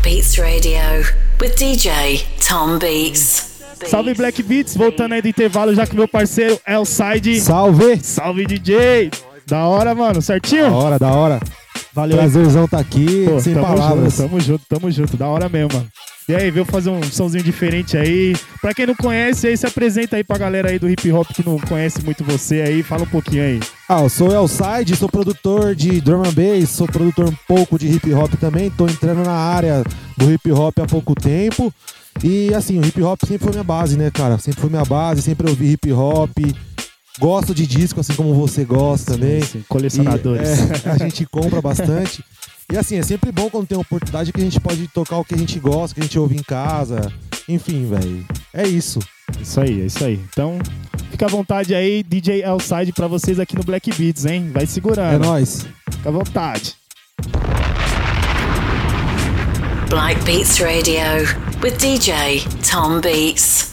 Black Beats Radio with DJ Tom Beats. Salve Black Beats, voltando aí do intervalo, já que meu parceiro é o Side. Salve! Salve DJ! Da hora, mano, certinho? Da hora, da hora. Valeu. Prazerzão tá aqui, Pô, sem tamo palavras. Junto, tamo junto, tamo junto, da hora mesmo, mano. E aí, veio fazer um somzinho diferente aí. Pra quem não conhece, aí se apresenta aí pra galera aí do hip hop que não conhece muito você aí, fala um pouquinho aí. Ah, eu sou o Elside, sou produtor de drum and bass, sou produtor um pouco de hip hop também, tô entrando na área do hip hop há pouco tempo. E assim, o hip hop sempre foi minha base, né, cara? Sempre foi minha base, sempre ouvi hip hop. Gosto de disco, assim como você gosta também. Sim, colecionadores. E, é, a gente compra bastante. E assim, é sempre bom quando tem a oportunidade que a gente pode tocar o que a gente gosta, que a gente ouve em casa. Enfim, velho. É isso. Isso aí, é isso aí. Então, fica à vontade aí, DJ Elside, pra vocês aqui no Black Beats, hein? Vai segurando. É nóis. Fica à vontade. Black Beats Radio with DJ Tom Beats.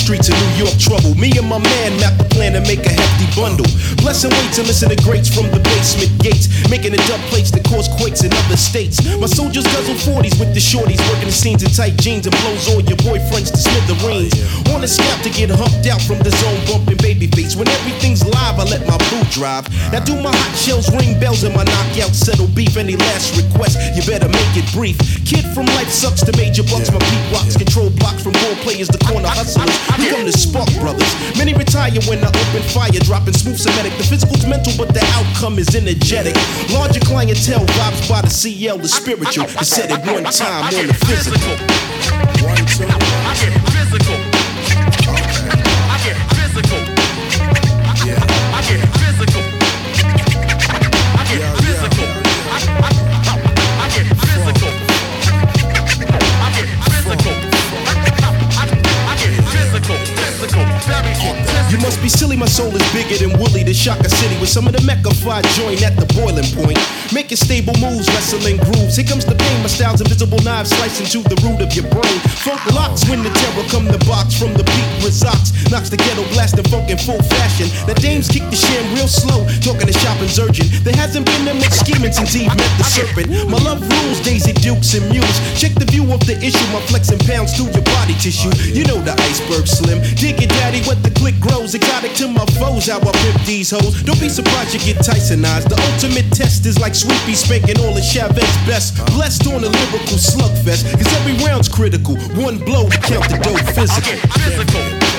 Streets of New York trouble. Me and my man map a plan to make a hefty bundle. Bless and wait to listen to greats from the basement gates. Making the dump plates that cause quakes in other states. My soldiers guzzle 40s with the shorties. Working the scenes in tight jeans and blows all your boyfriends to smithereens. On a scout to get humped out from the zone bumping baby face. When everything's live, I let my boo drive. Now do my hot shells ring bells and my knockout settle beef. Any last request, you better make it brief. Kid from life sucks to major bucks. My beat rocks control blocks from role players, to corner hustlers. We come to spark brothers. Many retire when I open fire, dropping smooth Semitic. The physical's mental, but the outcome is energetic. Larger clientele vibes by the CL, the spiritual. To said it one time on the physical. Shaka some of the Mecca fire joint at the boiling point. Making stable moves, wrestling grooves. Here comes the pain, my style's invisible knives slicing to the root of your brain. Funk locks when the terror come the box from the beat resorts. Knocks the ghetto blasting funk in full fashion. The dames kick the sham real slow, talking to shopping's urgent. There hasn't been that much scheming since Eve met the serpent. My love rules, Daisy Dukes and Muse. Check the view of the issue, my flexing pounds through your body tissue. You know the iceberg slim. Dig it, daddy, what the click grows. Exotic to my foes, how I pimp these hoes. Don't be surprised you get Tysonized. The ultimate test is like Sweet Pea spanking all of Chavez best. Blessed on a lyrical slugfest, cause every round's critical. One blow count the I physical. physical.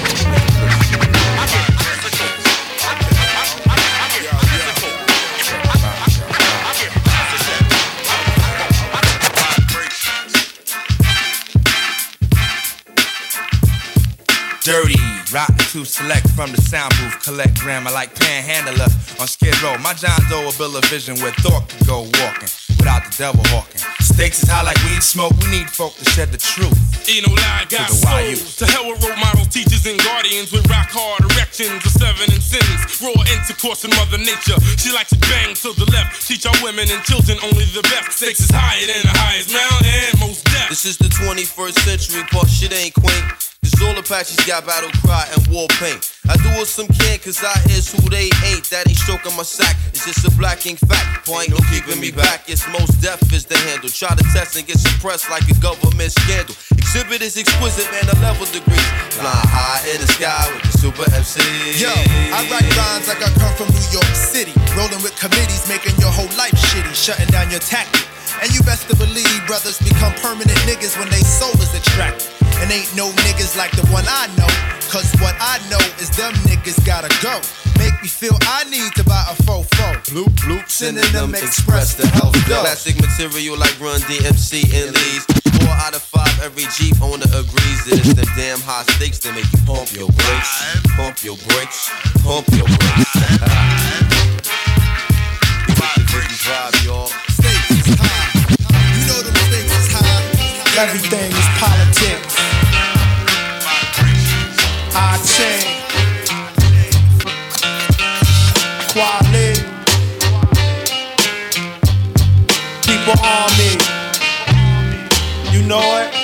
Dirty, rotten to select from the sound booth, collect grammar like panhandler on Skid Row. My John Doe will build a vision where thought can go walking without the devil hawking. Stakes is high like weed smoke, we need folk to shed the truth. Ain't no lie, got To the soul. YU. To hell with role models, teachers, and guardians with rock hard erections of seven and sins. Raw intercourse in Mother Nature. She likes to bang to the left. Teach our women and children only the best. Stakes is higher than the highest mountain, most death. This is the 21st century, but shit ain't quaint. Cause all Apaches got battle cry and war paint. I do what some can, cause I is who they ain't. That ain't stroking my sack, it's just a black ink fact. Boy, ain't no keeping me back, it's most deaf is the handle. Try to test and get suppressed like a government scandal. Exhibit is exquisite, man, a level degree. Fly high in the sky with the super MC. Yo, I write rhymes like I come from New York City. Rolling with committees, making your whole life shitty, shutting down your tactic. And you best to believe brothers become permanent niggas when they soul is attracted. And ain't no niggas like the one I know. Cause what I know is them niggas gotta go. Make me feel I need to buy a fofo. Bloop, bloop, synonym express the health go. Classic material like Run DMC and Lee's. Four out of five, every Jeep owner agrees that it's the damn high stakes that make you pump your brakes, pump your brakes, pump your brakes. Get vibe, y'all. Stakes is high. You know them stakes is high. Everything On. You know it.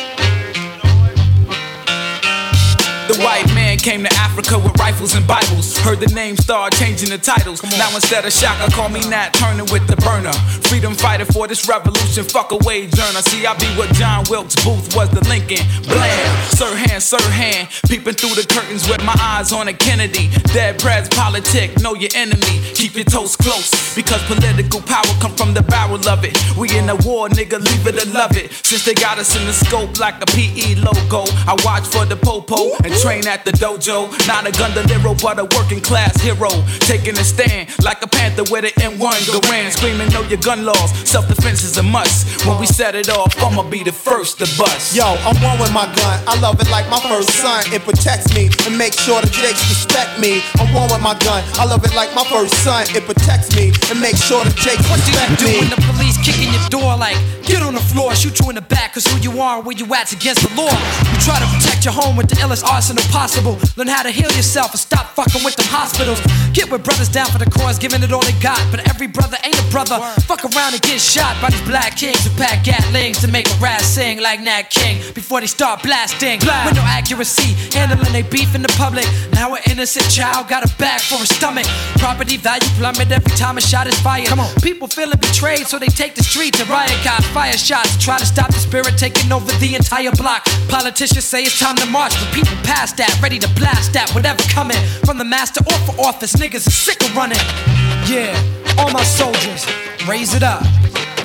Came to Africa with rifles and Bibles. Heard the name start changing the titles. Now instead of Shaka, call me Nat Turner with the burner. Freedom fighter for this revolution. Fuck a wage earner. See, I be what John Wilkes Booth was the Lincoln. Blam, Sirhan, Sirhan. Peeping through the curtains with my eyes on a Kennedy. Dead Prez politic, know your enemy. Keep your toes close. Because political power come from the barrel of it. We in a war, nigga, leave it or love it. Since they got us in the scope like a PE logo. I watch for the popo and train at the dojo. Not a gun gondoliero, but a working class hero. Taking a stand like a panther with an M1 Garand. Screaming, know your gun laws. Self defense is a must. When we set it off, I'ma be the first to bust. Yo, I'm one with my gun. I love it like my first son. It protects me and makes sure the jakes respect me. I'm one with my gun. I love it like my first son. It protects me and makes sure the jakes respect me. What do you do when the police kick in your door like, get on the floor, shoot you in the back, cause who you are and where you at's against the law. You try to protect your home with the illest arsenal possible. Learn how to heal yourself and stop fucking with them hospitals. Get with brothers down for the cause, giving it all they got. But every brother ain't a brother. Fuck around and get shot by these black kings who pack gatlings to make a rat sing like Nat King before they start blasting. With no accuracy, handling they beef in the public. Now an innocent child got a bag for a stomach. Property value plummet every time a shot is fired. Come on. People feeling betrayed, so they take the streets and riot cops fire shots try to stop the spirit taking over the entire block. Politicians say it's time to march, but people past that, ready to blast that, whatever coming from the master or for office. Niggas are sick of running. Yeah, all my soldiers, raise it up.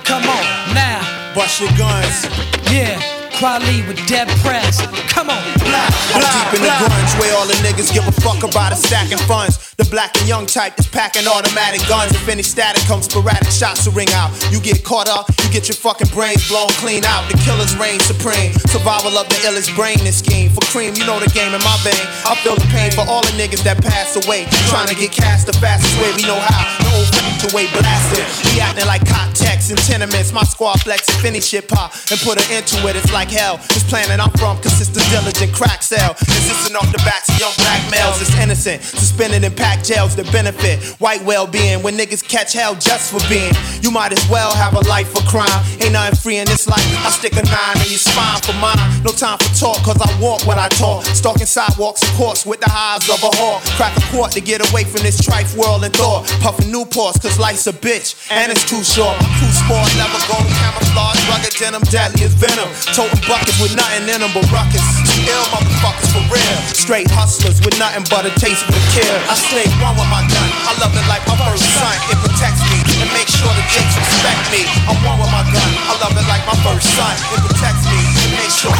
Come on now, Bust your guns. yeah. Kweli with Dead Prez. Come on. I'm deep in the grunge where all the niggas give a fuck about a stacking funds. The black and young type that's packing automatic guns. If any static comes, sporadic shots will ring out. You get caught up, you get your fucking brains blown clean out. The killers reign supreme. Survival of the illest brain and scheme. For cream, you know the game in my vein. I feel the pain for all the niggas that passed away. Trying to get cast the fastest way we know how. The old the way blasted. We acting like context and tenements. My squad flex finish shit pop and put her into it. It's like hell. This planet I'm from consists of diligent crack cell. Existing off the backs of young black males. It's innocent. Suspended in packed jails to benefit white well being. When niggas catch hell just for being, you might as well have a life for crime. Ain't nothing free in this life. I stick a nine in your spine for mine. No time for talk, cause I walk when I talk. Stalking sidewalks, of course, with the highs of a hawk. Crack a quart to get away from this trife world and thought. Puffin' Newports, cause life's a bitch, and it's too short. My crew sport, never go camouflage, rugged denim, deadly as venom. Toting buckets with nothing in them but ruckus. Ill motherfuckers for real. Straight hustlers with nothing but a taste for the kill. I stay one with my gun. I love it like my first son. It protects me and make sure the jakes respect me. I'm one with my gun. I love it like my first son. It protects me and make sure.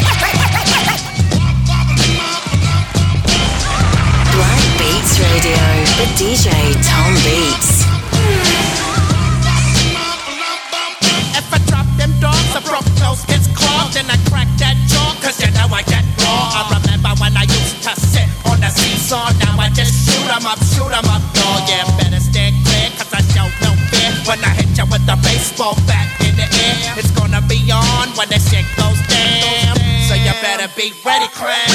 Black Beats Radio with DJ Tom Beats. If I drop them dogs, a broke nose gets clogged, and I crack that jaw, cause you know I get raw. I remember when I used to sit on the seesaw, 'em up, shoot 'em up, dog. Yeah, better stay clear, cause I show no fear. When I hit you with the baseball bat in the air, it's gonna be on when the shit goes down. So you better be ready, cram.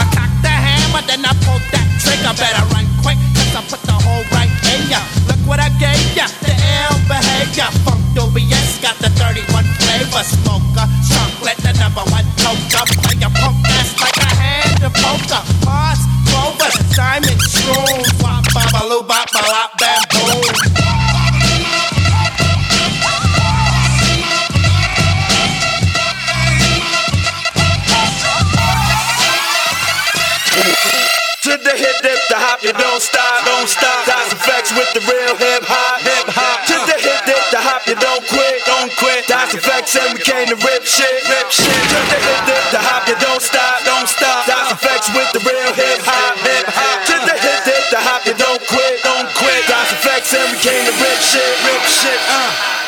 I cock the hammer, then I pull that trigger. Better run quick, cause I put the hole right in ya. Look what I gave ya, the ill behavior. Funk dubious, got the 31 flavor. Smoker, chocolate, the number one toker. Play your punk ass like a hand of poker. Mars, Clover, diamond, To the hip dip, the hop, you don't stop, don't stop. Das EFX with the real hip hop, hip hop. To the hip dip, the hop, you don't quit, don't quit. Das EFX and we came to rip shit, rip shit. To the hip dip, the hop, shit, rip shit. Uh.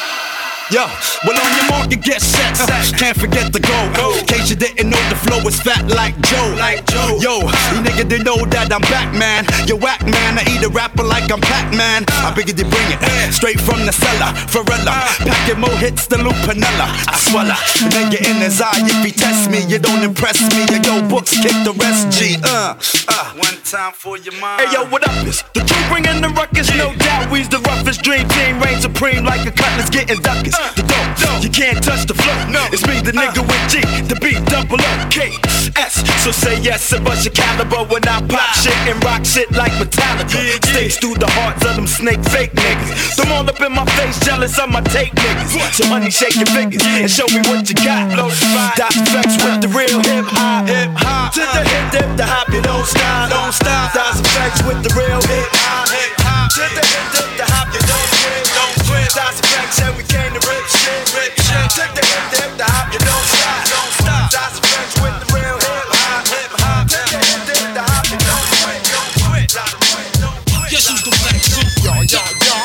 Yo, well on your mark you get set. Uh, can't forget the go. In case you didn't know, the flow is fat like Joe. Like Joe. Yo, you nigga didn't know that I'm back, man. You whack, man. I eat a rapper like I'm Pac-Man. I bigger to bring it straight from the cellar. Varela, packing more hits than Lupinella. I swallow, nigga in his eye. If he test me, you don't impress me. Yo, yo, books kick the rest. G. Uh, uh. One time for your mind. Hey yo, what up? It's the crew bringing the ruckus. No doubt, we's the roughest dream team. Reign supreme like a cutlass getting duckers. The dope, you can't touch the flow. No, it's me, the uh. nigga with G, the beat double O K S. So say yes and bust your caliber when I pop shit and rock shit like Metallica. Sticks through the hearts of them snake fake niggas. Them all up in my face, jealous of my tape niggas. So honey, shake your fingers mm-hmm. and show me what you got. Mm-hmm. Das EFX with the real hip hop, hip hop. To the hip dip, the hop, you don't stop, don't stop. Das EFX with the real hip hop, hip hop. To the hip dip, the hop, you don't quit, don't quit. Dot and we came to rip shit, rip shit. To the hip dip, the hop, you don't stop, don't stop. Das EFX with the real hip hop, hip hop. To the hip dip, the hop, you don't quit, don't quit. Das EFX, don't quit. Guess who's the flex? Yo, yo, yo,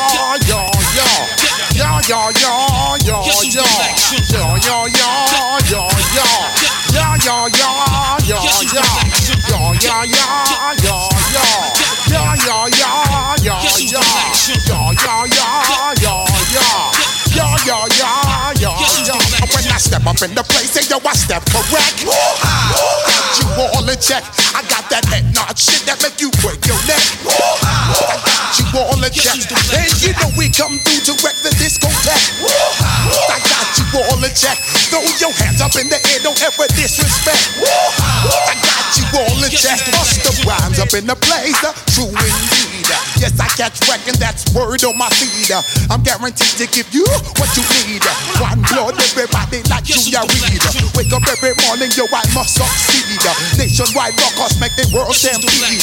yo, yo. Yo, yo, yo, yo, yo. Yo, yo, yo, yo, yo, I step correct. Got you all in check. I got that head nod shit that make you break your neck. I got you all in check. And you know we come through to wreck the discotheque. I got you all in check. Throw your hands up in the air, don't ever disrespect. I got you all in check. Bust the rhymes up in the place, true indeed. Yes, I catch wreck, and that's word on my feed. I'm guaranteed to give you what you need. One blood, everybody like Junior Reid. Wake up every morning, yo, I must succeed. Uh, nationwide rockers make the world stampede.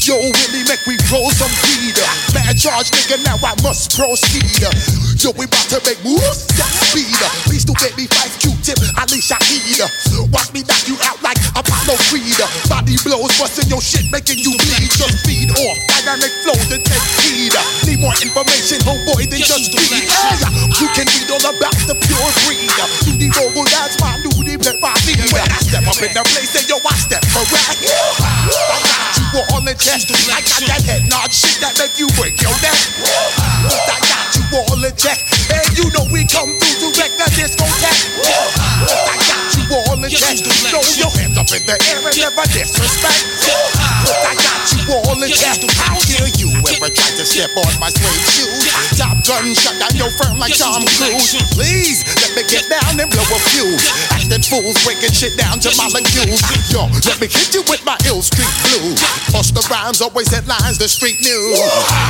Yo, uh, Willie, make we roll some weed. Uh, Man charge, nigga, now I must proceed. Yo, we about to make moves, step speed. Please do Phife Q-tip, Ali Shaheed. Watch me knock you out like Apollo Creed. Body blows, busting your shit, making you bleed. Just feed off dynamic flows and take heed. Need more information, homeboy, than just. Hey, you can read all about the pure breed. Duty Vogel, that's my new duty, let my feet. When I step up in the place, say yo, I step correct. I got you all in chest. I got that head nod shit that make you break your neck. I got all in check. And you know we come through to wreck the discotheque. I got you all in check. Throw your hands up in the air and never disrespect. I got you all in check. How dare you ever try to step on my suede shoes? Top gun shut down your firm like Tom Cruise. Please let me get down and blow a fuse. Acting fools breaking shit down to molecules. Yo, let me hit you with my ill street blues. Bust the rhymes, always headlines, the street news.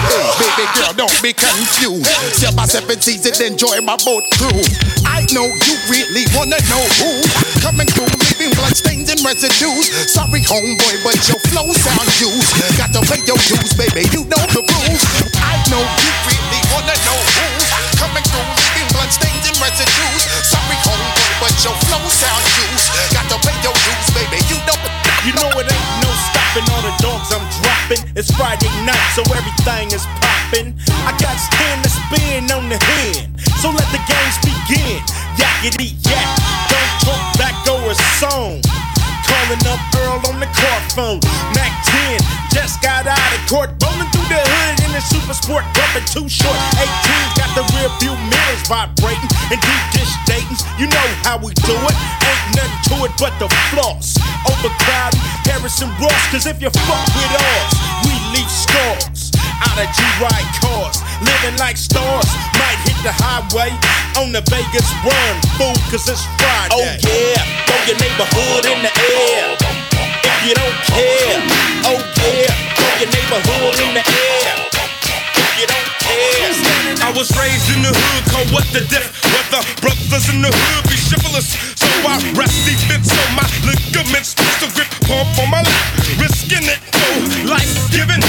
Hey, baby girl, don't be confused. Sell my seven seas and enjoy my boat cruise. I know you really wanna know who coming through, leaving bloodstains and residues. Sorry, homeboy, but your flow sound used. Got to pay your dues, baby. You know the rules. I know you really wanna know who coming through, leaving bloodstains and residues. Sorry, homeboy, but your flow sound used. Got to pay your dues, baby. You know. You know it ain't no stopping all the dogs I'm dropping. It's Friday night, so everything is popping. I got ten to spin on the hand, so let the games begin. Yakety yak, don't talk back or a song. Calling up Earl on the car phone. Mac 10 just got out of court, rolling through the hood in a super sport, bumping too short. 18 got the rear view mirrors vibrating and deep dish datings. You know how we do it. Ain't nothing to it but the floss. Overcrowding Harrison Ross, cause if you fuck with us, we leave scars. Out of G-Ride cars, living like stars. Might hit the highway on the Vegas run, fool, cause it's Friday. Oh yeah, throw your neighborhood in the air. If you don't care, oh yeah, throw your neighborhood in the air. Was raised in the hood, called what the diff. Whether brothers in the hood be chivalrous. So I rest defense on my ligaments. Pistol grip, pump on my lap. Risking it, no life giving.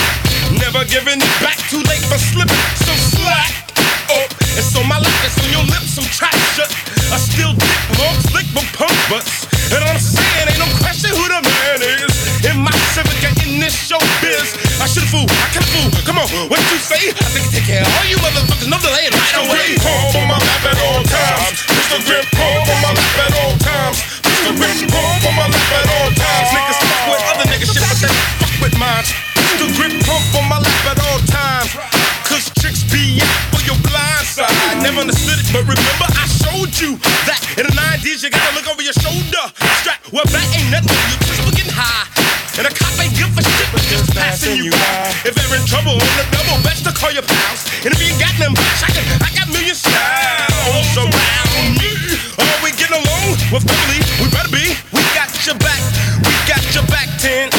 Never giving it back, too late for slipping. So slack. Oh, it's on my lap, it's on your lips, some track shut. I still dick long, slick but punk butts. And I'm saying, what you say? I think take care of all you motherfuckers. No delay, right away. Pump on my lap at all times. Mr. Grip, pump on my lap at all times. Mr. Grip, pump on my lap at all times. Niggas fuck with other niggas shit, but they fuck with mine. Mr. Grip, pump on my lap at all times. Cause tricks be out for your blind side. Never understood it, but remember I showed you that in the 90s you gotta look over your shoulder. Strap, well back ain't nothing, you just looking high. And a cop ain't give a shit, but just passing you by. If they're in trouble on the double, best to call your pals. And if you ain't got them I, can, I got million styles around me. Are we getting along? Well, family, we better be. We got your back, we got your back, 10.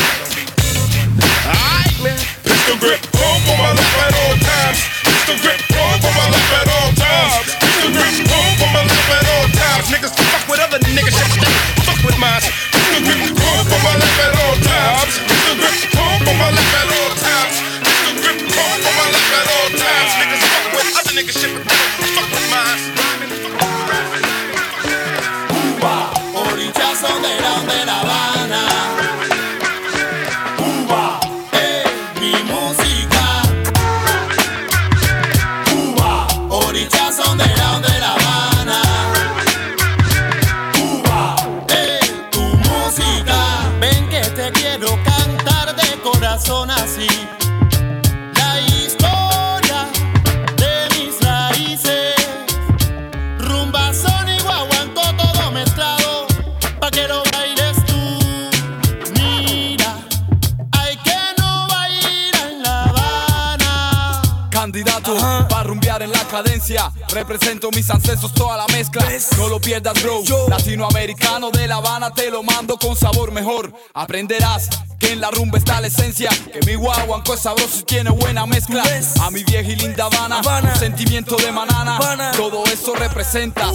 Alright, man. Pistol grip, pump on my lap at all times. Pistol grip, pump on my lap at all times. Pistol grip, pump on my lap at all times. Niggas fuck with other niggas, shit, fuck with mine. Pistol grip, pump on my lap at all times. Pistol grip, pump on my lap at all times. Pistol grip, pump on my lap at all times. Niggas fuck with other niggas, shit, fuck with mine. Cuba, orichazo de cadencia. Represento mis ancestros, toda la mezcla. No lo pierdas, bro. Latinoamericano de La Habana te lo mando con sabor mejor. Aprenderás Que en la rumba está la esencia. Que mi guaguanco es sabroso y tiene buena mezcla. A mi vieja y linda Habana, un sentimiento de manana. Todo eso representa.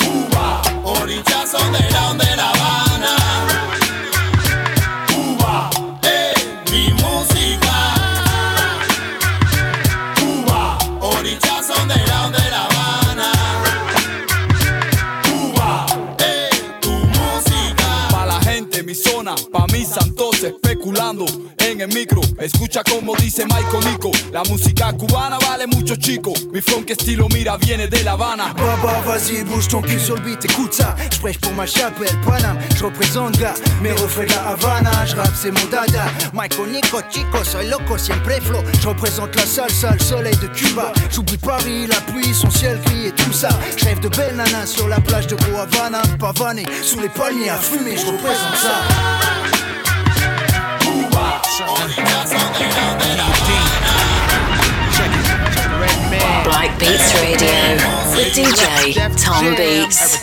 Cuba, orillas son de La Habana. Especulando en el micro. Escucha como dice Michael Nico. La música cubana vale mucho chico. Mi funk estilo mira viene de La Habana. Baba, vas-y, bouge ton cul sur le beat, écoute ça. Je prêche pour ma chapelle, Paname. Je représente gars, mes refrains la Havana. Je rappe, c'est mon dada. Michael Nico, chico, soy loco, siempre flow. Je représente la salsa, le soleil de Cuba. J'oublie Paris, la pluie, son ciel gris et tout ça. Je rêve de belles nanas sur la plage de Havana. Pavané, sous les palmiers à fumer, je représente Beats Radio with DJ Tom Beats.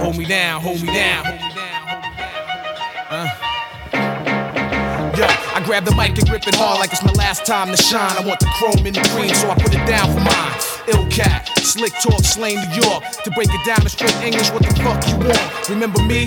Hold me down, hold me down. Uh. I grab the mic and grip it hard like it's my last time to shine. I want the chrome in the green, so I put it down for mine. Ill cat, slick talk, slain New York. To break it down in straight English, what the fuck you want? Remember me?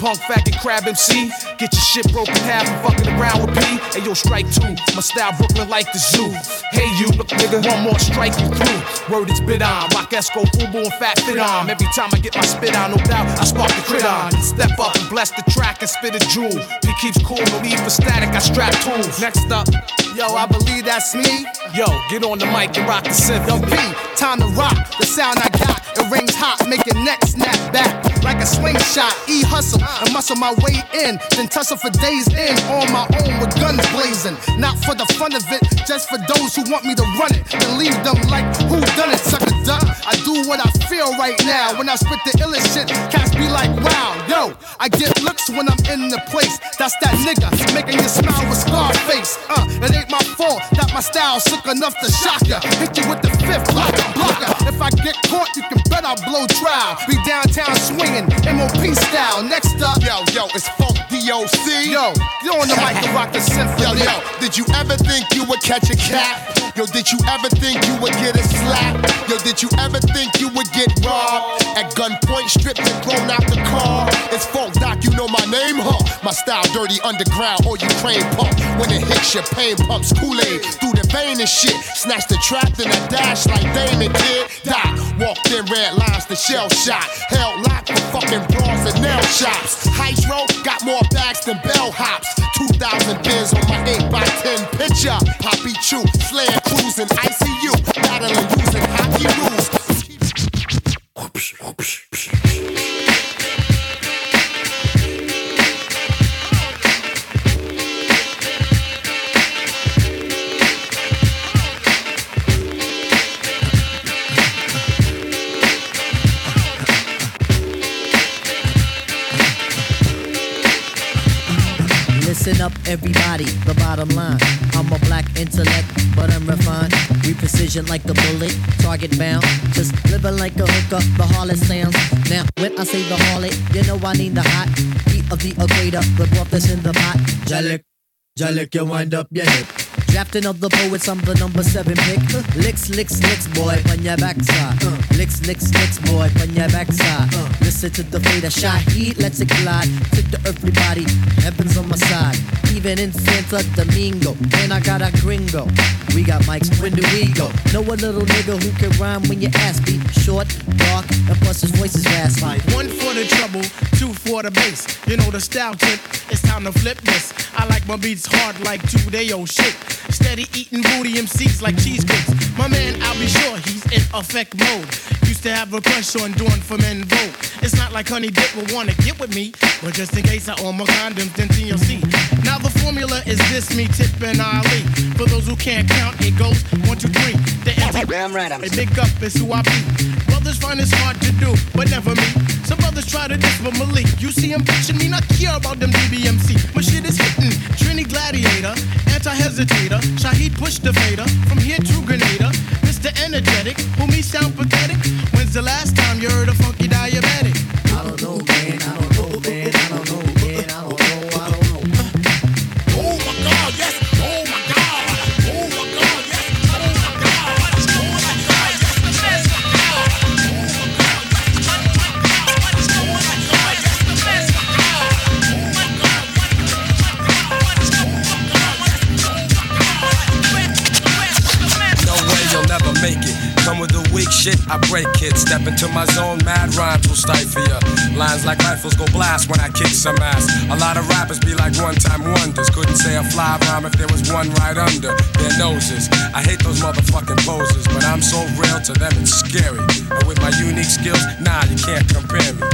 Punk faggot crab MC? Get your shit broken half and fucking around with P. Hey yo, strike two. My style Brooklyn like the zoo. Hey you, look nigga, one more strike you through. Word is bit on. Rock Esco, Fubu, and Fat Fit on. Every time I get my spit on, no doubt, I spark the crit on. Step up and bless the track and spit a jewel. He keeps cool, no need for static, I strap tools. Next up, Yo, I believe that's me. yo, get on the mic and rock the synth. Yo, P, time to rock. The sound I got, rings hot, make your neck snap back like a slingshot. E hustle and muscle my way in, then tussle for days in on my own with guns blazing. Not for the fun of it, just for those who want me to run it. Then leave them like who done it, sucker duck. I do what I feel right now. When I spit the illest shit, cats be like, wow, yo. I get looks when I'm in the place. That's that nigga making you smile with Scarface. Uh, it ain't my fault that my style sick enough to shock ya. Hit you with the fifth blocker, blocker. If I get caught, you can bet I'll blow trial. Be downtown swinging, MOP style. Next up, Yo, yo, it's Funk DOC. Yo, you on the mic to rock the symphony. Yo, yo, did you ever think you would catch a cat? Yo, did you ever think you would get a slap? Yo, did you ever think you would get robbed? At gunpoint, stripped and thrown out the car. It's Funk Doc, you know my name, huh? My style dirty underground or Ukraine pump. When it hits your pain pumps Kool-Aid through the vein and shit. Snatch the trap, then I dash like Damon did. Doc walked in red lines the shell shot. Held locked for fucking bras and nail shops. Hydro got more bags than bellhops. 2,000 bins on my 8x10 picture. Slaying precision like the bullet, target bound. Just living like a hooker, the harlot sounds. Now, when I say the harlot, you know I need the hot heat of the equator. The broth that's in the pot. Jalik, Jalik, you wind up your hip. Drafting of the poets, I'm the number seven pick. Licks, licks, licks, boy, on your backside. Uh, licks, licks, licks, boy, on your backside. Uh, listen to the fader, shot heat, let's it collide. Took the earthly body, heaven's on my side. Even in Santo Domingo, and I got a gringo. We got mics, when do we go? Know a little nigga who can rhyme when your ass be short, dark, and plus his voice is raspy. One for the trouble, two for the bass. You know the style tip, it's time to flip this. I like my beats hard like two day old shit. Steady eating booty MCs like cheesecakes. My man, I'll be sure he's in effect mode. Used to have a crush on doing for men vote. It's not like Honey Dip will wanna get with me, but just in case I own my condoms, then TLC. Now the formula is this: me, Tip, and Ali. For those who can't count, it goes one, two, three. The Damn right, I'm a big up is who I be. Brothers find it's hard to do, but never me. Some brothers try to diss but Malik. You see him bitching me, not care about them DBMC. My shit is hitting. Trini Gladiator, anti-hesitator. Shaheed push the fader. From here to Grenada. Mr. Energetic, who me sound pathetic. When's the last time you heard a stifle ya. Lines like rifles go blast when I kick some ass. A lot of rappers be like one time wonders. Couldn't say a fly rhyme if there was one right under their noses. I hate those motherfucking poses, but I'm so real to them it's scary. And with my unique skills, nah, you can't compare me.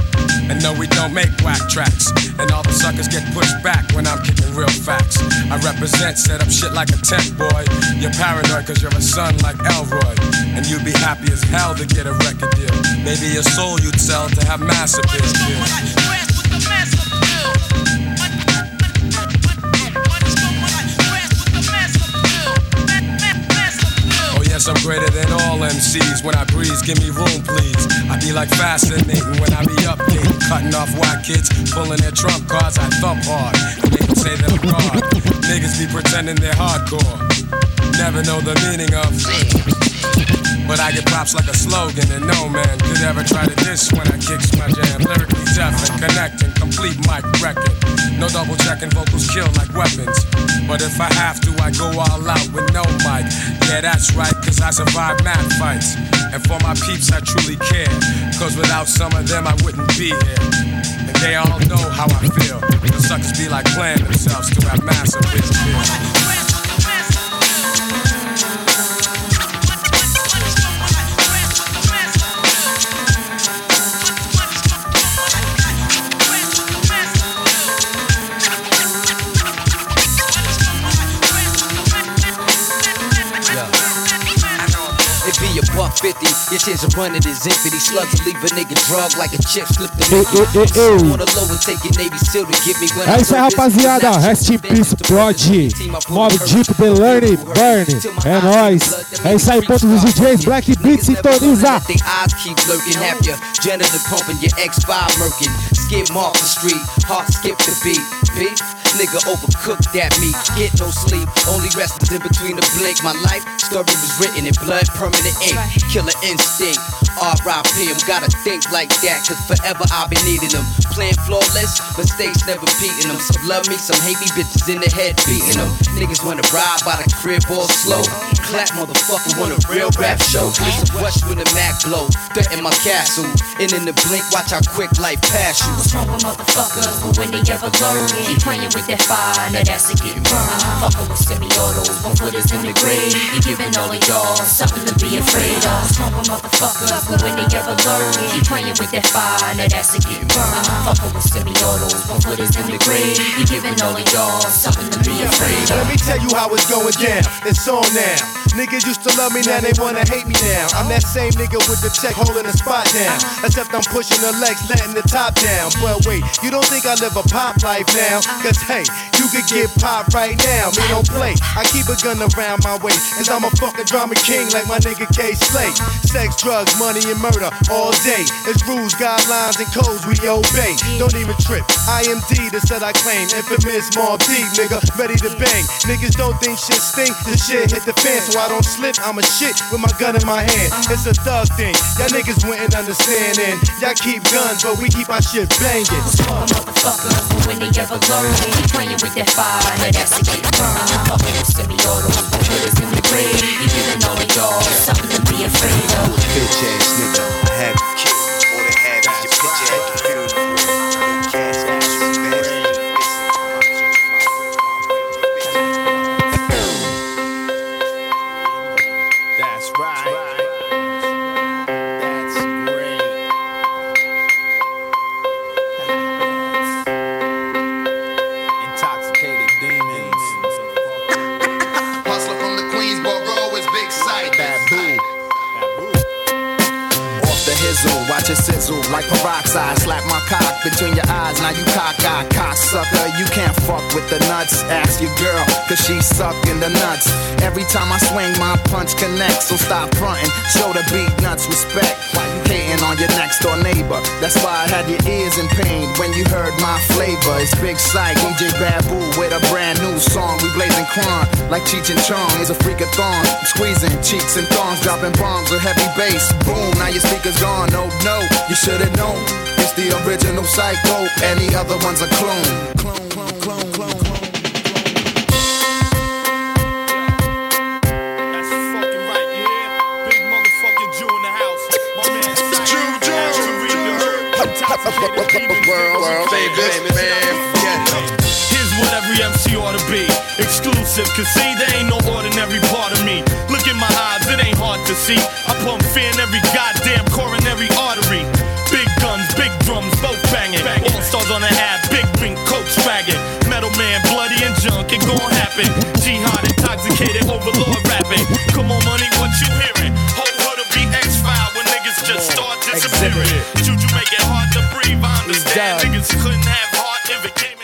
And no, we don't make whack tracks. And all the suckers get pushed back when I'm kicking real facts. I represent, set up shit like a tech boy. You're paranoid cause you're a son like Elroy. And you'd be happy as hell to get a record deal. Maybe your soul you'd sell to have mass appeal. Oh yes, I'm greater than all MCs. When I breeze, give me room, please. I be like fascinating when I be updating, cutting off white kids, pulling their trump cards. I thump hard, and they say that I'm God. Niggas be pretending they're hardcore, never know the meaning of. But I get props like a slogan, and no man could ever try to diss when I kicks my jam. Lyrically deaf and connecting, complete mic record. No double checking, vocals kill like weapons. But if I have to, I go all out with no mic. Yeah, that's right, cause I survive mad fights. And for my peeps, I truly care. Cause without some of them, I wouldn't be here. And they all know how I feel. The suckers be like playing themselves to have massive bitch 50. This here's a run of this infinity. Slugs leave a nigga drug like a chip the. É isso aí, rapaziada. Rest in peace, Prod. Mob Deep, The Learning, Burn. É nóis. É isso aí, ponto dos DJs. Black Beat sintoniza. Janitor pumping your X5 murking. Skip off the street. Heart skip the beat. Nigga overcooked at me. Get no sleep, only rested in between the blink. My life story was written in blood, permanent ink. Killer instinct, R.I.P. I'm gotta think like that, cause forever I'll be needing them. Playing flawless, mistakes never beating them. Some love me, some hate me, bitches in the head beating them. Niggas wanna ride by the crib all slow. Clap motherfucker want a real rap show. Listen, watch when the Mac blow. Threaten my castle. And in the blink, watch how quick life pass you. What's wrong with motherfuckers? But when they ever learn, keep playing with that fire, now that's a getting burned. Fucking with semi-autos, one footers in the grave. You giving all of y'all something to be afraid of. What's wrong with motherfuckers? When they ever learn, keep playing with that fire, now that's a getting burned. Fucking with semi-autos, one footers in the grave. You giving all of y'all something to be afraid of. Let me tell you how it's going down. It's on now. Niggas used to love me, now they wanna hate me now. I'm that same nigga with the check holding the spot down. Except I'm pushing the legs, letting the top down. But wait, you don't think I live a pop life now? Cause hey, you could get pop right now. Me don't play. I keep a gun around my waist. Cause I'm a fucking drama king like my nigga Kay Slay. Sex, drugs, money, and murder all day. It's rules, guidelines, and codes we obey. Don't even trip. I am D, the set I claim. Infamous Mob D, nigga, ready to bang. Niggas don't think shit stink. The shit hit the fan, so I don't slip. I'm a shit with my gun in my hand. It's a thug thing. Y'all niggas wouldn't understand. And y'all keep guns, but we keep our shit banging. Motherfuckers, but when they ever learn, keep playing with that fire, now that's a getting burned. Fucking with semi-autos, one footers in the grave. You giving all of y'all something to be afraid of. Bitch ass nigga, I have peroxide. Slap my cock between your eyes, now you cockeyed, cocksucker. You can't fuck with the nuts. Ask your girl, cause she sucking the nuts. Every time I swing, my punch connects. So stop fronting, show the beat nuts respect. Hating on your next door neighbor? That's why I had your ears in pain when you heard my flavor. It's Big Sight, DJ Babu with a brand new song. We blazing crime like Cheech and Chong is a freakathon. I'm squeezing cheeks and thongs, dropping bombs with heavy bass. Boom, now your speakers gone. No, no, you should've known. It's the original Psycho, any other one's a clone. Clone, clone, clone, clone. World famous, man. Here's what every MC ought to be. Exclusive, cause see, there ain't no ordinary part of me. Look in my eyes, it ain't hard to see. I pump fear in every goddamn coronary artery. Big guns, big drums, both banging. All stars on the hat, big ring, coat dragging. Metal man, bloody and junk, it gon' happen. Jihad intoxicated, overlord rapping. Come on, money, what you hearing? Whole be X-File when niggas just start disappearing. Juju make it hard to breathe, I understand. Niggas couldn't have heart if it came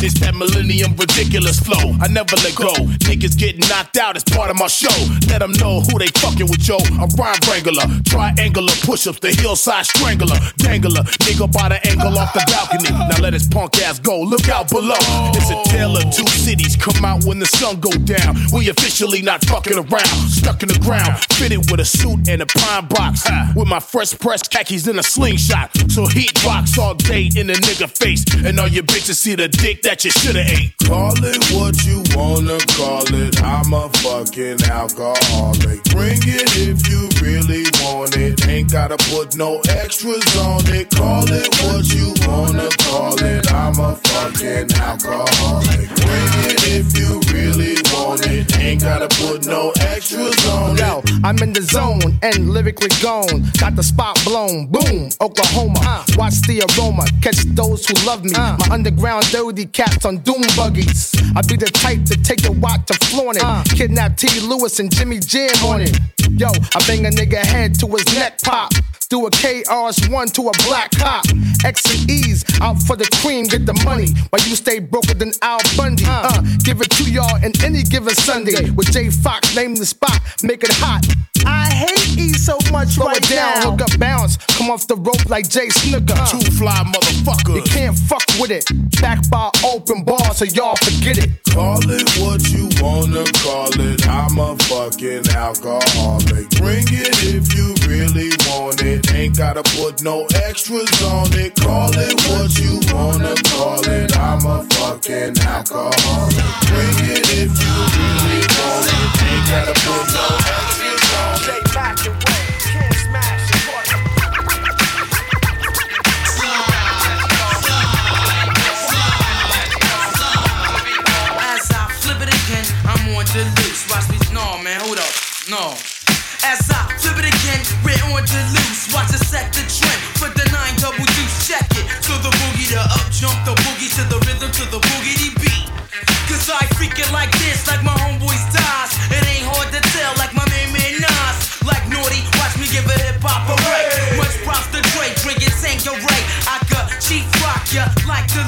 It's that millennium ridiculous flow. I never let go. Niggas getting knocked out as part of my show. Let them know who they fucking with, yo. A rhyme wrangler, triangular push ups, the hillside strangler, dangler, nigga by the angle off the balcony. Now let his punk ass go. Look out below. It's a tale of two cities. Come out when the sun go down. We officially not fucking around. Stuck in the ground, fitted with a suit and a pine box. With my fresh press khakis in a slingshot. So heat box all day in a nigga face. And all your bitches see the dick that you shoulda ate. Call it what you wanna call it. I'm a fucking alcoholic. Bring it if you really want it. Ain't gotta put no extras on it. Call it what you wanna I'm in the zone and lyrically gone. Got the spot blown. Boom, Oklahoma. Watch the aroma. Catch those who love me. Uh. My underground dirty cats on doom buggies. I be the type to take your watch to flaunt it. Kidnap T. Lewis and Jimmy Jam on it. Yo, I bang a nigga head to his neck pop. Do a KRS-One to a black cop. X and E's out for the cream, get the money. While you stay broker than Al Bundy. Uh, give it to y'all in any given Sunday. With Jay Fox, name the spot, make it hot. I hate E so much Slow right it down, now. hook up, bounce. Come off the rope like Jay Snooker. Uh. Two fly motherfucker. You can't fuck with it. Back by open bar, so y'all forget it. Call it what you wanna call it. I'm a fucking alcoholic. Bring it if you really want it. Ain't gotta put no extras on it. Call it what you wanna call it. I'm a fucking alcoholic. Bring it if you really want it. Ain't gotta put no extras As I flip it again, we're on the loose. Watch it set the trend. Put the nine double deuce, check it. To the boogie, the up jump, the boogie to the rhythm, to the boogity beat. Cause I freak it like this, like my homeboys ties. It ain't hard to tell, like my man man Nas. Like naughty, watch me give a hip hop a break. Much props to Dre, drink it, Tanqueray. I could cheap rock ya like the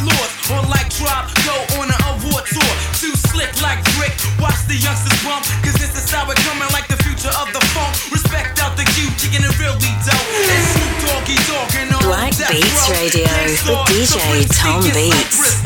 DJ Tom Beats.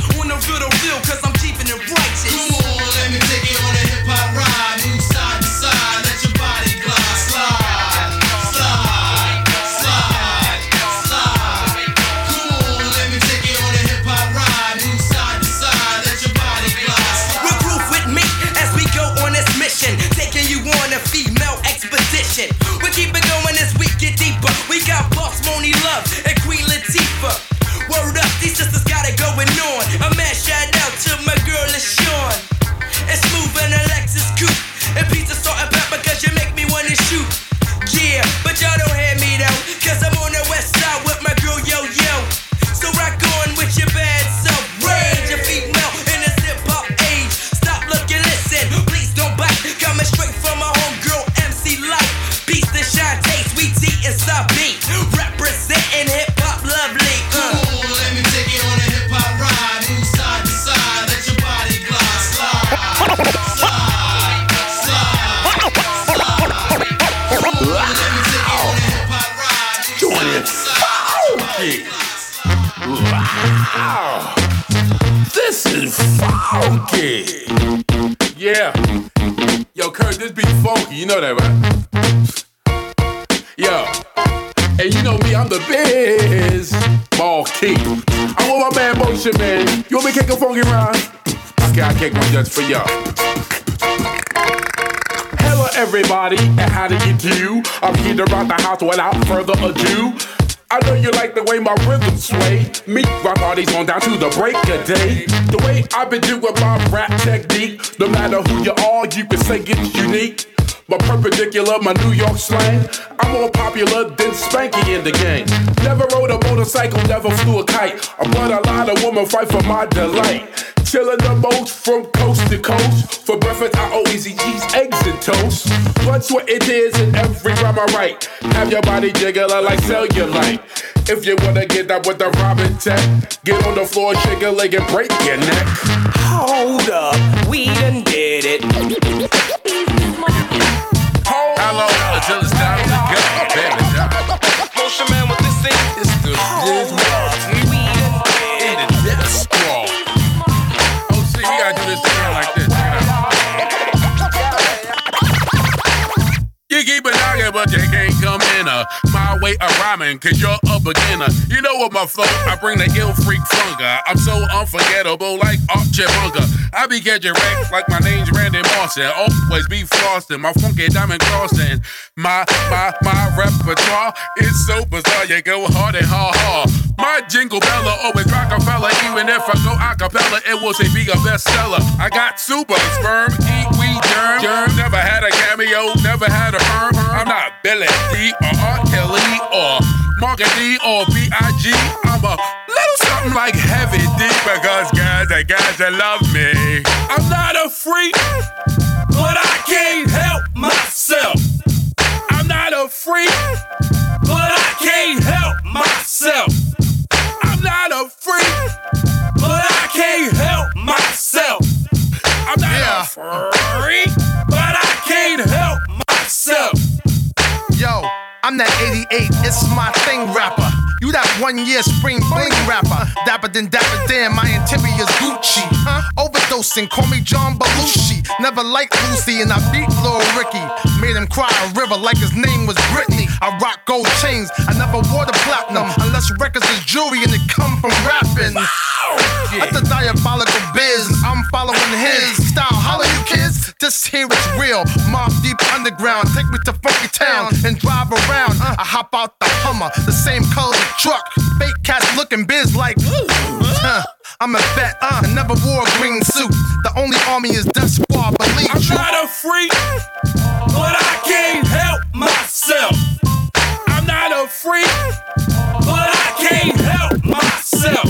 The biz ball king. I'm with my man Motion Man. You want me to kick a funky rhyme? Okay, I'll kick one just for y'all. Hello, everybody, and how do you do? I'm here to rock the house without further ado. I know you like the way my rhythm sway. Me, my party's on down to the break of day. The way I've been doing my rap technique. No matter who you are, you can say it's unique. My perpendicular, my New York slang. I'm more popular than Spanky in the game. Never rode a motorcycle, never flew a kite. I've but a lot of women fight for my delight. Chillin' the most from coast to coast. For breakfast, I always eat cheese, eggs, and toast. What's what it is in every rhyme I write. Have your body jiggling like cellulite. If you wanna get that with the Robin Tech, get on the floor, shake a leg, and break your neck. Hold up, we done did it. How long until it's time to go, baby? Motion man with this thing. It's the biz We done in the death scroll. Oh, see, we gotta do this thing like this. You keep a knocking, but you can't come in uh, my way of rhyming, cause you're a beginner. You know what my flow, I bring the ill freak funga. I'm so unforgettable, like Archie Bunker. I be catching wrecks like my name's Randy Martin. Always be flossing, my funky diamond crossing. My, my, my repertoire is so bizarre, you go hard and hard, hard. My jingle bella always Rockefeller, even if I go acapella, it will say be a bestseller. I got super sperm, eat weed, germ. Never had a cameo, never had a perm. I'm not Billy Dee or R. Kelly or Markie Dee or B.I.G. I'm a little something like Heavy D because guys and guys that love me. I'm not a freak, but I can't help myself. I'm not a freak, but I can't help myself. I'm not a freak, I'm that 88, it's my thing rapper. You that one year spring bling rapper. Dapper than Dapper Dan, my interior's Gucci. Huh? Overdosing, call me John Belushi. Never liked Lucy and I beat Lil Ricky. Made him cry a river like his name was Britney. I rock gold chains, I never wore the platinum. Unless records is jewelry and it come from rapping. That's the diabolical biz. I'm following his style. Holla, you kids. This here is real. Mobb Deep underground. Take me to Funky Town and drive around. I hop out the Hummer, the same color truck. Fake cats looking biz like. Huh. I'm a vet. Uh, I never wore a green suit. The only army is Death Squad. Believe I'm you. not a freak, but I can't help myself. I'm not a freak, but I can't help myself.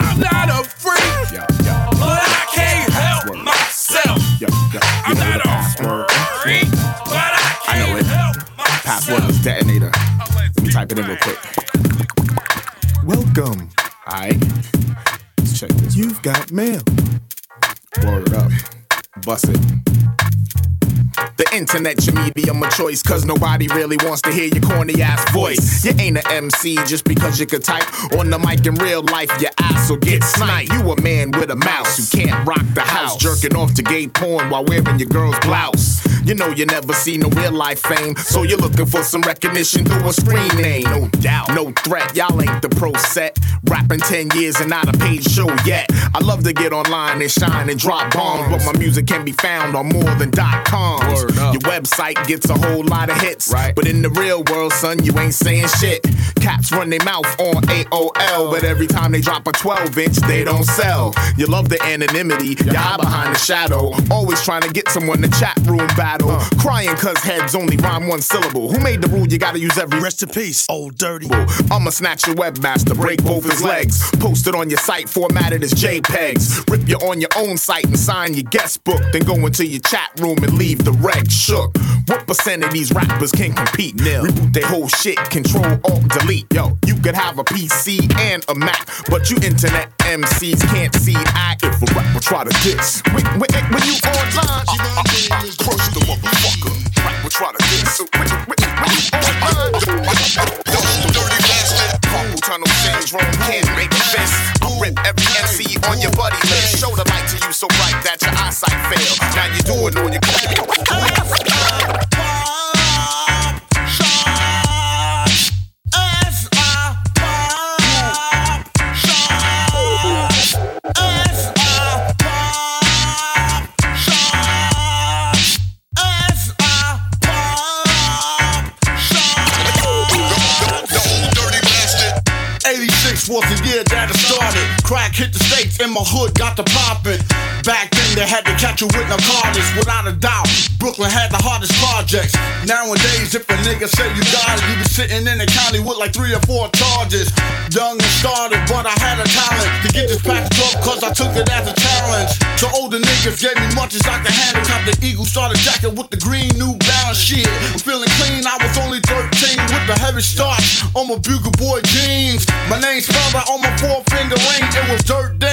I'm not a freak, but I can't help myself. I'm not a freak, but I I know it. Password was detonator. Let me type it in real quick. Welcome. Alright. Let's check this. You've got mail. Word up. Bust it. The internet, your medium of choice, cause nobody really wants to hear your corny ass voice. You ain't an MC just because you could type on the mic in real life, your ass will get sniped. You a man with a mouse who can't rock the house, jerking off to gay porn while wearing your girl's blouse. You know you never see no real life fame, so you're looking for some recognition through a screen name. No doubt, no threat, y'all ain't the pro set. Rapping 10 years and not a paid show yet. I love to get online and shine and drop bombs, but my music can be found on more than dot coms. Your website gets a whole lot of hits, Right. but in the real world, son, you ain't saying shit. Cats run their mouth on AOL, but every time they drop a 12 inch, they don't sell. You love the anonymity, you hide behind the shadow. Always trying to get someone to chat room battle. Uh. Crying cause heads only rhyme one syllable. Who made the rule you gotta use every rest in peace, old dirty? I'ma snatch your webmaster, break both his legs. Post it on your site, formatted as JPEGs. Rip you on your own site and sign your guest book. Then go into your chat room and leave the reg shook. What percent of these rappers can compete? Nil. Reboot their whole shit, control, alt, delete. Yo, you could have a PC and a Mac, but you internet MCs can't see act if a rapper try to diss. When, when, when you online, uh, uh, uh, crush the motherfucker. Rapper try to diss. When, when, when you online, double dirty bastard. Carpal tunnel syndrome can't make sense. Rip every MC on your buddy list. Show the light to you so bright that your eyesight fail. Now you're doing on your hit the streets in my hood got the poppin'. Back then they had to catch you with narcotics, without a doubt. Brooklyn had the hardest projects. Nowadays, if a nigga say you got it, you be sitting in the county with like three or four charges. Young and started, but I had a talent to get this package up, cause I took it as a challenge. So older niggas gave me much as I could handle. Cop the Eagle starter jacket with the green New Balance shit. I'm feeling clean, I was only 13 with the heavy starch on my Bugle Boy jeans. My name spelled out on my four finger ring. It was dirt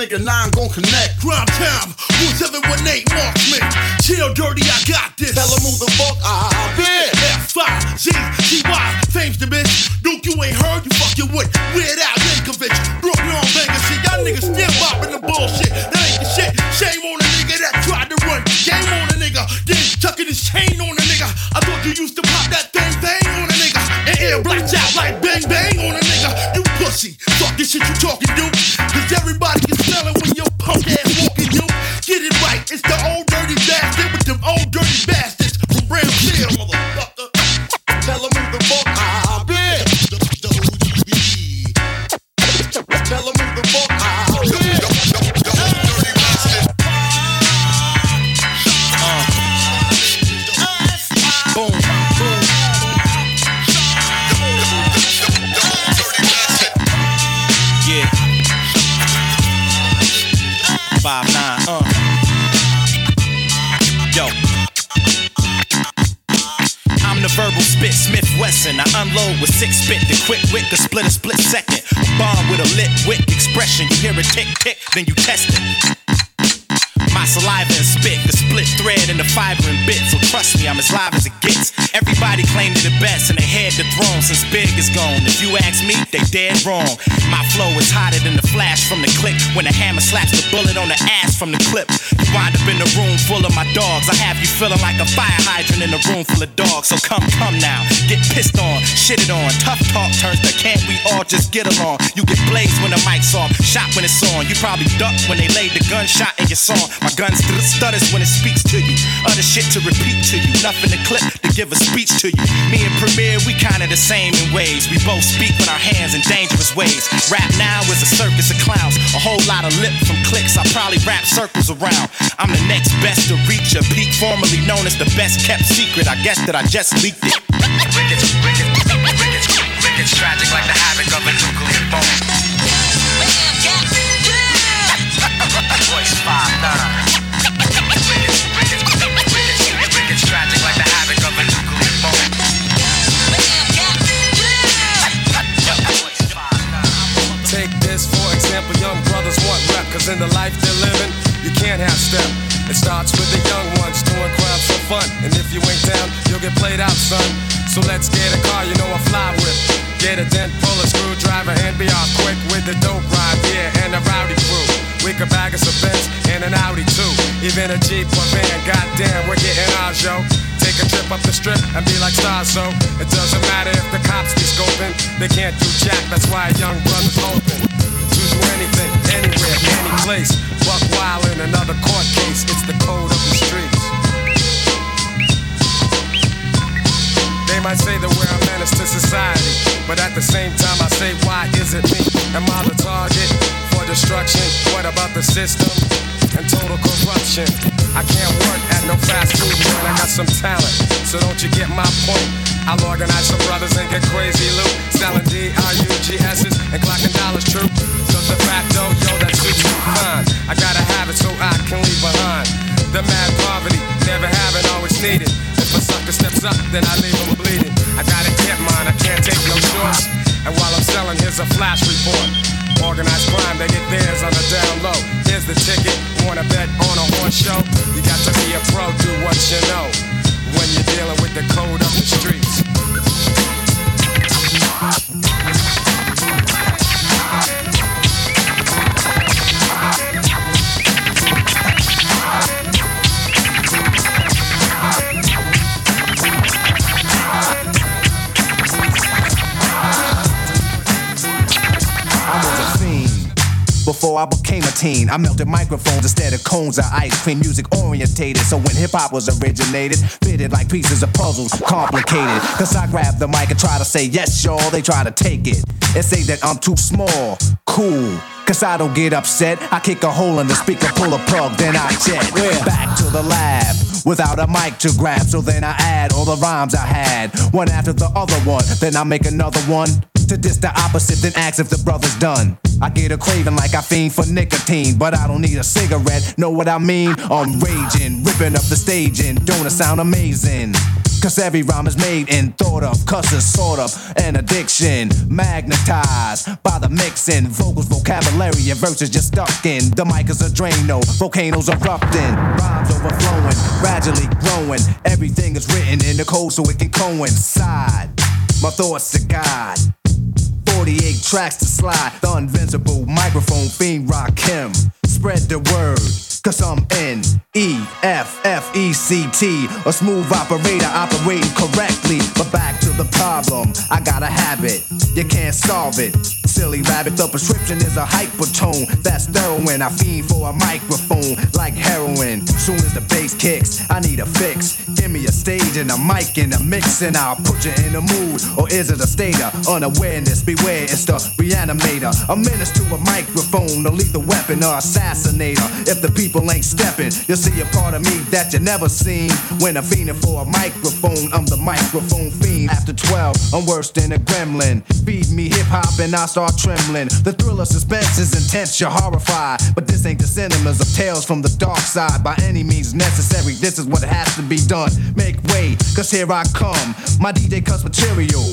nigga, nine gon' connect. Crime time, 1718 Marksman. Chill dirty, I got this. Tell her move the fuck out. F5, Z, GY, fame's the bitch. Duke, you ain't heard, you fucking with Weird Al Yankovic. Brooklyn on Vegas, shit. Y'all niggas still bopping the bullshit. That ain't the shit. Shame on a nigga that tried to run. Game on a nigga. Then tucking his chain on a nigga. I thought you used to pop that thing, thing on a nigga. And air blacked out like bang, bang on a nigga. You pussy. Fuck this shit you talking, dude. Then you test it. My saliva and spit, the split thread and the fiber and bit. So trust me, I'm as live as it gets. Everybody claim to the best and they had the throne since Big is gone. If you ask me, they dead wrong. My flow is hotter than the flash from the click when the hammer slaps the bullet on the ass from the clip. You wind up in a room full of my dogs. I have you feeling like a fire hydrant in a room full of dogs. So come, come now, get pissed on, shitted on. Tough talk turns to can't we all just get along? You get blazed when the mic's off, shot when it's on. You probably duck when they laid the gunshot in your song. My gun st- stutters when it speaks to you. Other shit to repeat to you. Nothing to clip to give a speech to you. Me and Premier, we kinda the same in ways. We both speak with our hands in dangerous ways. Rap now is a circus of clowns. A whole lot of lip from clicks. I probably wrap circles around. I'm the next best to reach a peak, formerly known as the best kept secret. I guess that I just leaked it. Rickets, rickets, rickets, rickets, tragic like the havoc of a nuclear bomb. Step. It starts with the young ones doing crimes for fun. And if you ain't down, you'll get played out, son. So let's get a car, you know I fly with. Get a dent, pull a screwdriver, and be off quick with the dope ride, yeah, and the rowdy crew. We could bag us a Benz and an Audi too. Even a Jeep or van, goddamn, we're getting ours, yo. Take a trip up the strip and be like stars, so it doesn't matter if the cops be scoping. They can't do jack, that's why a young brother's open. Anything, anywhere, any place. Buck wild in another court case, it's the code of the streets. They might say that we're a menace to society, but at the same time I say, why is it me? Am I the target for destruction? What about the system and total corruption? I can't work at no fast food joint, I got some talent, so don't you get my point? I'll organize some brothers and get crazy loot, selling D-R-U-G-S's and clocking dollars true. Cause the facto, yo, that suits me fine. I gotta have it so I can leave behind. The mad poverty, never have it, always needed. If a sucker steps up, then I leave him bleeding. I gotta get mine, I can't take no shorts. And while I'm selling, here's a flash report. Organized crime, they get theirs on the down low. Here's the ticket, wanna bet on a horse show? You got to be a pro, do what you know. When you're dealing with the code of the streets. Before I became a teen. I melted microphones instead of cones of ice cream. Music orientated, so when hip hop was originated, fitted like pieces of puzzles, complicated. Cause I grab the mic and try to say yes, y'all. They try to take it and say that I'm too small. Cool. Cause I don't get upset. I kick a hole in the speaker, pull a plug, then I jet. Back to the lab without a mic to grab. So then I add all the rhymes I had, one after the other one. Then I make another one to diss the opposite, then ask if the brother's done. I get a craving like I fiend for nicotine, but I don't need a cigarette. Know what I mean? I'm raging, ripping up the stage, and don't it sound amazing? Cause every rhyme is made and thought of, cusses sort of an addiction. Magnetized by the mixing, vocals, vocabulary, and verses just stuck in. The mic is a Drano, volcanoes erupting, rhymes overflowing, gradually growing. Everything is written in the code so it can coincide. My thoughts to God. 48 tracks to slide. The invincible microphone fiend rock him. Spread the word. Cause I'm N E F F E C T, a smooth operator operating correctly. But back to the problem, I got a habit, you can't solve it. Silly rabbit, the prescription is a hypertone. That's heroin, I fiend for a microphone like heroin. Soon as the bass kicks, I need a fix. Give me a stage and a mic and a mix, and I'll put you in a mood. Or is it a state of unawareness? Beware, it's the reanimator. A menace to a microphone, a lethal weapon or assassinator. If the people ain't stepping, you'll see a part of me that you never seen. When I'm fiending for a microphone, I'm the microphone fiend. After 12, I'm worse than a gremlin. Feed me hip hop and I start trembling. The thrill of suspense is intense, you're horrified. But this ain't the cinemas of tales from the dark side. By any means necessary, this is what has to be done. Make way, cause here I come. My DJ cuts material.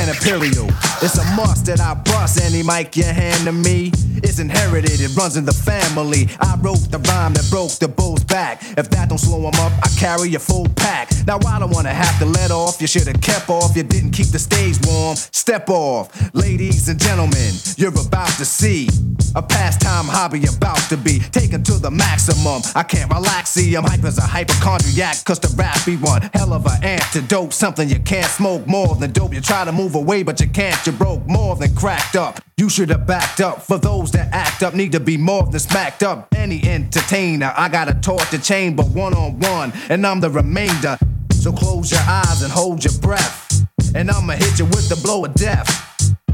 Grand Imperial. It's a must that I bust any mic you hand to me. It's inherited, it runs in the family. I wrote the rhyme that broke the bull's back. If that don't slow him up, I carry a full pack. Now I don't wanna have to let off. You should've kept off. You didn't keep the stage warm. Step off, ladies and gentlemen. You're about to see a pastime hobby about to be taken to the maximum. I can't relax, see I'm hype as a hypochondriac. Cause the rap be one hell of an antidote. Something you can't smoke more than dope. You try to move away, but you can't. You broke more than cracked up. You should have backed up. For those that act up, need to be more than smacked up. Any entertainer, I got a torch to chain, but one on one, and I'm the remainder. So close your eyes and hold your breath. And I'ma hit you with the blow of death.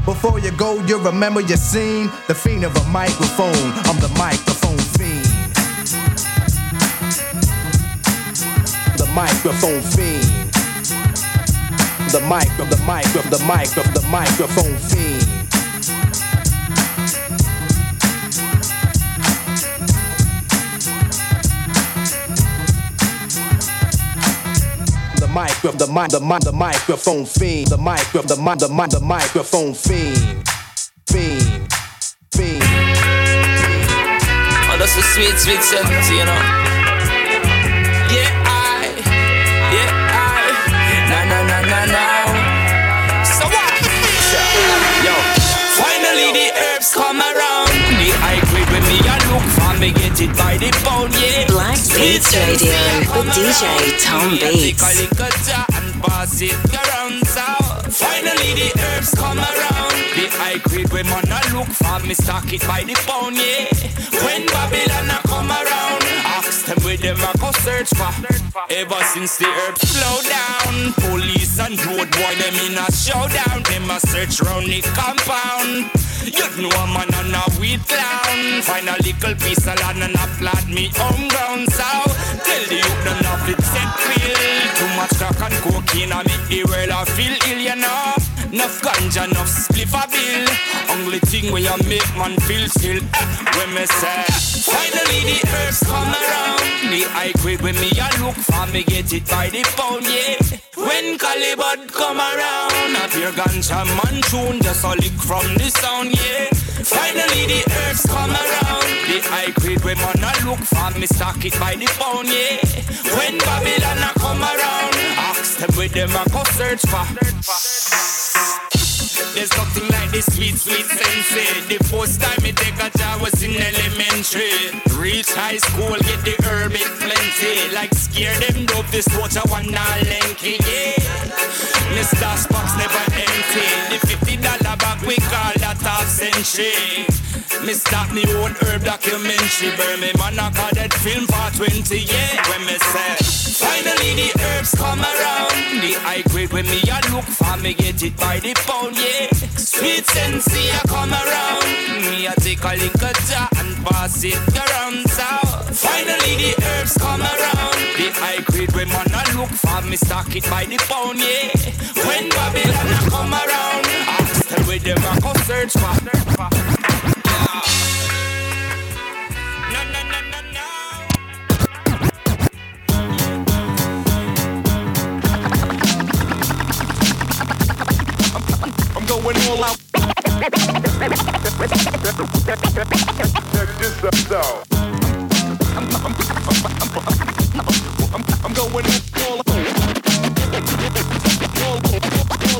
Before you go, you remember your scene. The fiend of a microphone. I'm the microphone fiend. The microphone fiend. The mic of the mic of the mic of the microphone fiend. The mic of the mic, the mic, the microphone fiend. The mic of the mic, the mic, the microphone fiend. Fiend. Fiend. Oh, that's a sweet, sweet sentence, you know. It by the pound, yeah. Black Beats Radio with DJ Tom Beats. Take a little jar and pass it around, so finally the herbs come around. The high grade when man a look for me stock it by the pound, yeah. When Babylon a come around, ask them where them a go search for. Ever since the herbs slow down, police and road boy them in a showdown. Them a search round the compound. You know a man and a weed clown. Find a little piece of land and a plant me home ground. So tell the youth none of it set real. Too much crack and cocaine I make the world I feel ill, you know. Enough ganja, enough spliff a bill. Only thing where you make man feel still. eh, When me say, finally the herbs come around. The high grade when me a look for me get it by the pound, yeah. When Calibut come around, a pure ganja man tune just a lick from the sound, yeah. Finally the herbs come around. The high grade when man a look for me stock it by the pound, yeah. When Babylon a come around, ask them where them a go search for. There's nothing like this sweet, sweet sensei. Eh, the first time me take a job was in elementary. Reach high school, get the herb it plenty. Like scare them dope, this I want not lanky, yeah. Mr. Spock's never empty. The fifty dollar bag we call that half century. Me start me own herb documentary. Burn me man I call that film for 20 yeah. When me say, finally the herbs come around. The high grade when me a look for me get it by the pound, yeah. Sweet sensei I come around. Me a take a little jar and pass it around So Finally the herbs come around. The high grade when man a look for me stock it by the pound, yeah. When Babylon a come around, ask them where them a go search for. No, going all out. Check this out. I'm going all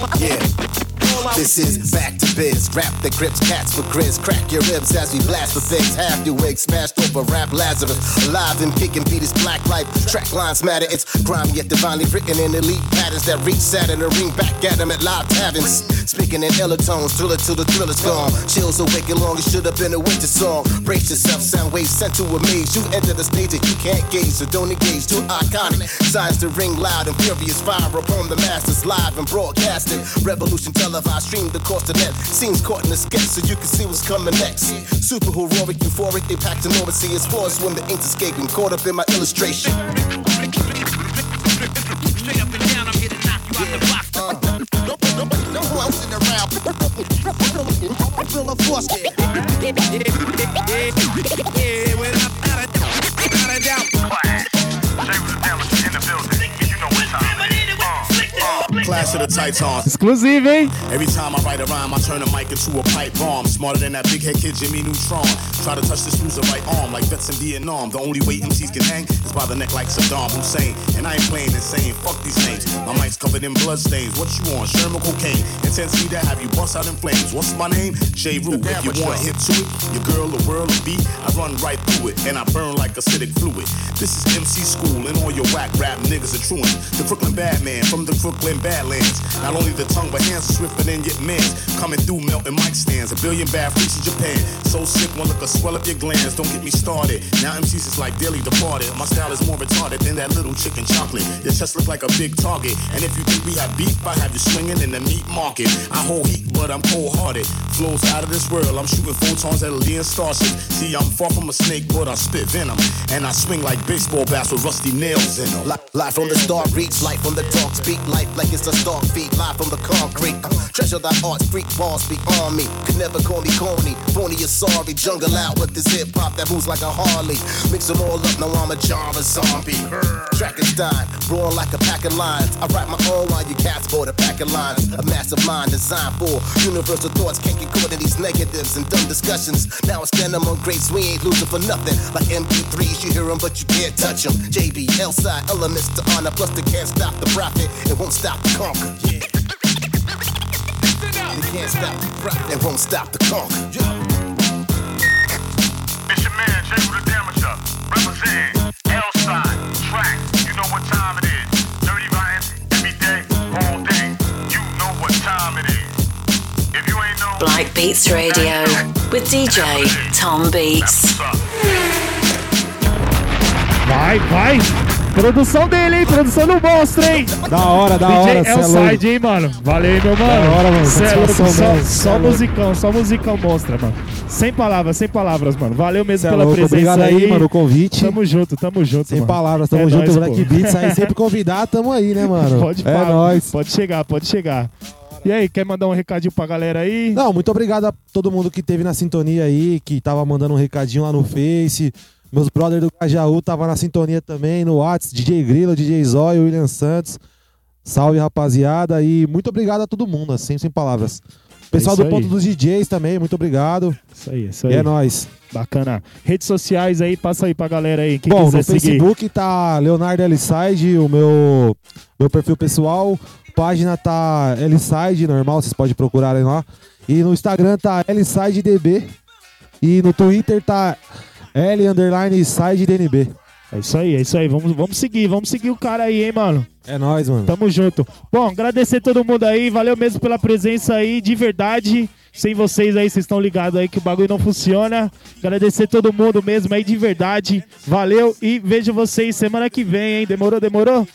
out. Yeah. This is back to biz. Rap that grips cats for grizz. Crack your ribs as we blast the things. Half your wig smashed over rap Lazarus. Alive and kicking beat is black life. Track lines matter. It's grimy yet divinely written in elite patterns that reach Saturn and ring back at them at live taverns. Speaking in iller tones, thriller till the thriller's gone. Chills awaken long, it should have been a winter song. Brace yourself, sound waves sent to amaze. You enter the stage that you can't gauge, so don't engage. Too iconic. Signs to ring loud and furious fire upon the masters live and broadcasted. Revolution televised, streamed across the course to death. Scenes caught in the sketch so you can see what's coming next. Super heroic, euphoric, they packed an overseas force when the ink's escaping. Caught up in my illustration. No bouncing around. Feel a force. Yeah, Clash of the Titans. Exclusive, hein? Every time I write a rhyme, I turn a mic into a pipe bomb. Smarter than that big head kid Jimmy Neutron. Try to touch this loser right arm like vets in Vietnam. The only way MCs can hang is by the neck like Saddam Hussein. And I ain't playing insane. Fuck these names. My mic's covered in blood stains. What you want? Sherman cocaine. Intensity to have you bust out in flames. What's my name? J. Rue. If you want hit to it, your girl, the world, a beat. I run right through it and I burn like acidic fluid. This is MC school and all your whack rap niggas are truant. The Brooklyn Badman from the Brooklyn Badlands. Not only the tongue, but hands are swifter than your mans. Coming through melting mic stands. A billion freaks in Japan. So sick, one look will swell up your glands. Don't get me started. Now MCs is like daily departed. My style is more retarded than that little chicken chocolate. Your chest look like a big target. And if you think we have beef, I have you swinging in the meat market. I hold heat, but I'm cold hearted. Flows out of this world. I'm shooting photons at a Leon starship. See, I'm far from a snake, but I spit venom. And I swing like baseball bats with rusty nails in them. Li- Live from the star reach, life from the talk, speak life like it's a star feet, live from the concrete. Uh, treasure thy art, street balls be on me. Could never call me corny, phony or sorry. Jungle out with this hip hop that moves like a Harley. Mix them all up, now I'm a of zombie. Frankenstein, roaring like a pack of lions. I write my own while you cats for the pack of lines. A massive mind designed for universal thoughts. Can't get caught in these negatives and dumb discussions. Now I stand among greats, we ain't losing for nothing. Like MP3s, you hear them, but you can't touch them. JB, L side elements to honor, plus they can't stop the profit. It won't stop the conquer. Yeah. They can't stop the profit. It won't stop the conquer. It's your man, Jay with the Damager. Representing L-Side, track. You know what time it is. Dirty rhymes, every day, all day. You know what time it is. If you ain't know, Black Beats Radio with DJ Tom Beats. Vai, vai. Produção dele, hein? Produção do monstro, hein? Da hora, da DJ hora, cê é Elside, hein, mano? Valeu, hein, meu mano. Da hora, mano. Cê é louco, só, só é musicão, só musicão monstra, mano. Sem palavras, sem palavras, mano. Valeu mesmo Cê é pela louco, presença obrigado aí, mano, o convite. Tamo junto, tamo junto, Sem mano. palavras, tamo É junto, nóis, Black pô. Beats aí, sempre convidar, tamo aí, né, mano? Pode é nóis. Pode chegar, pode chegar. E aí, quer mandar um recadinho pra galera aí? Não, muito obrigado a todo mundo que teve na sintonia aí, que tava mandando um recadinho lá no Face. Meus brothers do Cajaú tava na sintonia também, no Whats, DJ Grilo, DJ Zóio, William Santos. Salve, rapaziada. E muito obrigado a todo mundo, assim, sem palavras. Pessoal isso do Ponto aí. dos DJs também, muito obrigado. Isso aí, isso E aí. é nóis. Bacana. Redes sociais aí, passa aí pra galera aí. Quem Bom, quiser no seguir. Facebook tá Leonardo Eliside, o meu, meu perfil pessoal. página tá L-Side, normal, vocês podem procurarem lá. E no Instagram tá LSideDB. E no Twitter tá L underline side DNB. É isso aí, é isso aí. Vamos, vamos seguir, vamos seguir o cara aí, hein, mano. É nóis, mano. Tamo junto. Bom, agradecer todo mundo aí, valeu mesmo pela presença aí, de verdade. Sem vocês aí, vocês estão ligados aí que o bagulho não funciona. Agradecer todo mundo mesmo aí, de verdade. Valeu e vejo vocês semana que vem, hein? Demorou, demorou?